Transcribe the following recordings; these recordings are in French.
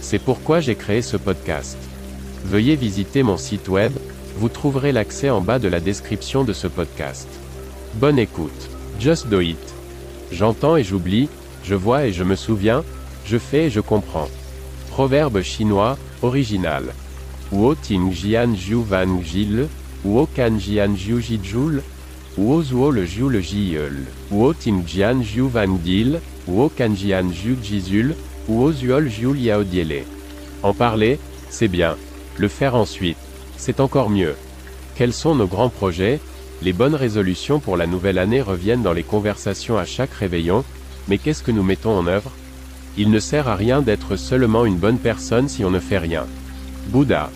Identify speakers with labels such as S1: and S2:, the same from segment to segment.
S1: C'est pourquoi j'ai créé ce podcast. Veuillez visiter mon site web, vous trouverez l'accès en bas de la description de ce podcast. Bonne écoute. Just do it. J'entends et j'oublie, je vois et je me souviens, je fais et je comprends. Proverbe chinois, original. Wo ting jian jiu van jil, wo kan jian jiu jijul, wo zuo le jiu le jiul, ting jian jiu van dil, wo kan jian jiu jizul, wo zuol jiu liao diele. En parler, c'est bien. Le faire ensuite, c'est encore mieux. Quels sont nos grands projets? Les bonnes résolutions pour la nouvelle année reviennent dans les conversations à chaque réveillon, mais qu'est-ce que nous mettons en œuvre? Il ne sert à rien d'être seulement une bonne personne si on ne fait rien. Bouddha.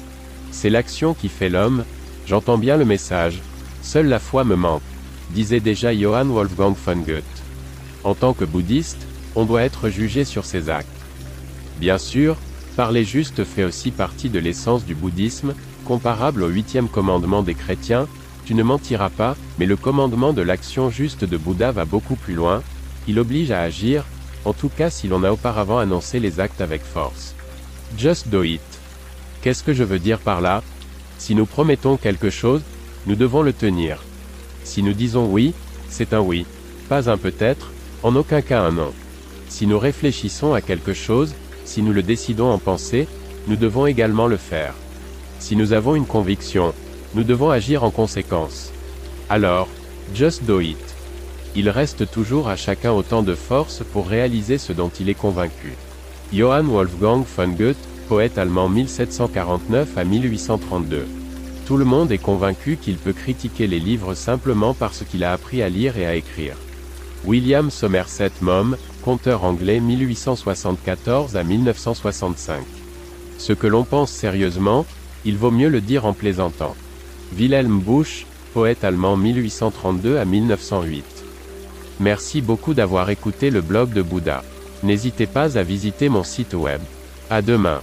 S1: C'est l'action qui fait l'homme, j'entends bien le message, seule la foi me manque, disait déjà Johann Wolfgang von Goethe. En tant que bouddhiste, on doit être jugé sur ses actes. Bien sûr, Parler juste fait aussi partie de l'essence du bouddhisme, comparable au huitième commandement des chrétiens, tu ne mentiras pas, mais le commandement de l'action juste de Bouddha va beaucoup plus loin, il oblige à agir, en tout cas si l'on a auparavant annoncé les actes avec force. Just do it. Qu'est-ce que je veux dire par là? Si nous promettons quelque chose, nous devons le tenir. Si nous disons oui, c'est un oui, pas un peut-être, en aucun cas un non. Si nous réfléchissons à quelque chose, si nous le décidons en pensée, nous devons également le faire. Si nous avons une conviction, nous devons agir en conséquence. Alors, just do it. Il reste toujours à chacun autant de force pour réaliser ce dont il est convaincu. Johann Wolfgang von Goethe, poète allemand 1749 à 1832. Tout le monde est convaincu qu'il peut critiquer les livres simplement parce qu'il a appris à lire et à écrire. William Somerset Maugham, conteur anglais 1874 à 1965. Ce que l'on pense sérieusement, il vaut mieux le dire en plaisantant. Wilhelm Busch, poète allemand 1832 à 1908. Merci beaucoup d'avoir écouté le blog de Bouddha. N'hésitez pas à visiter mon site web. À demain.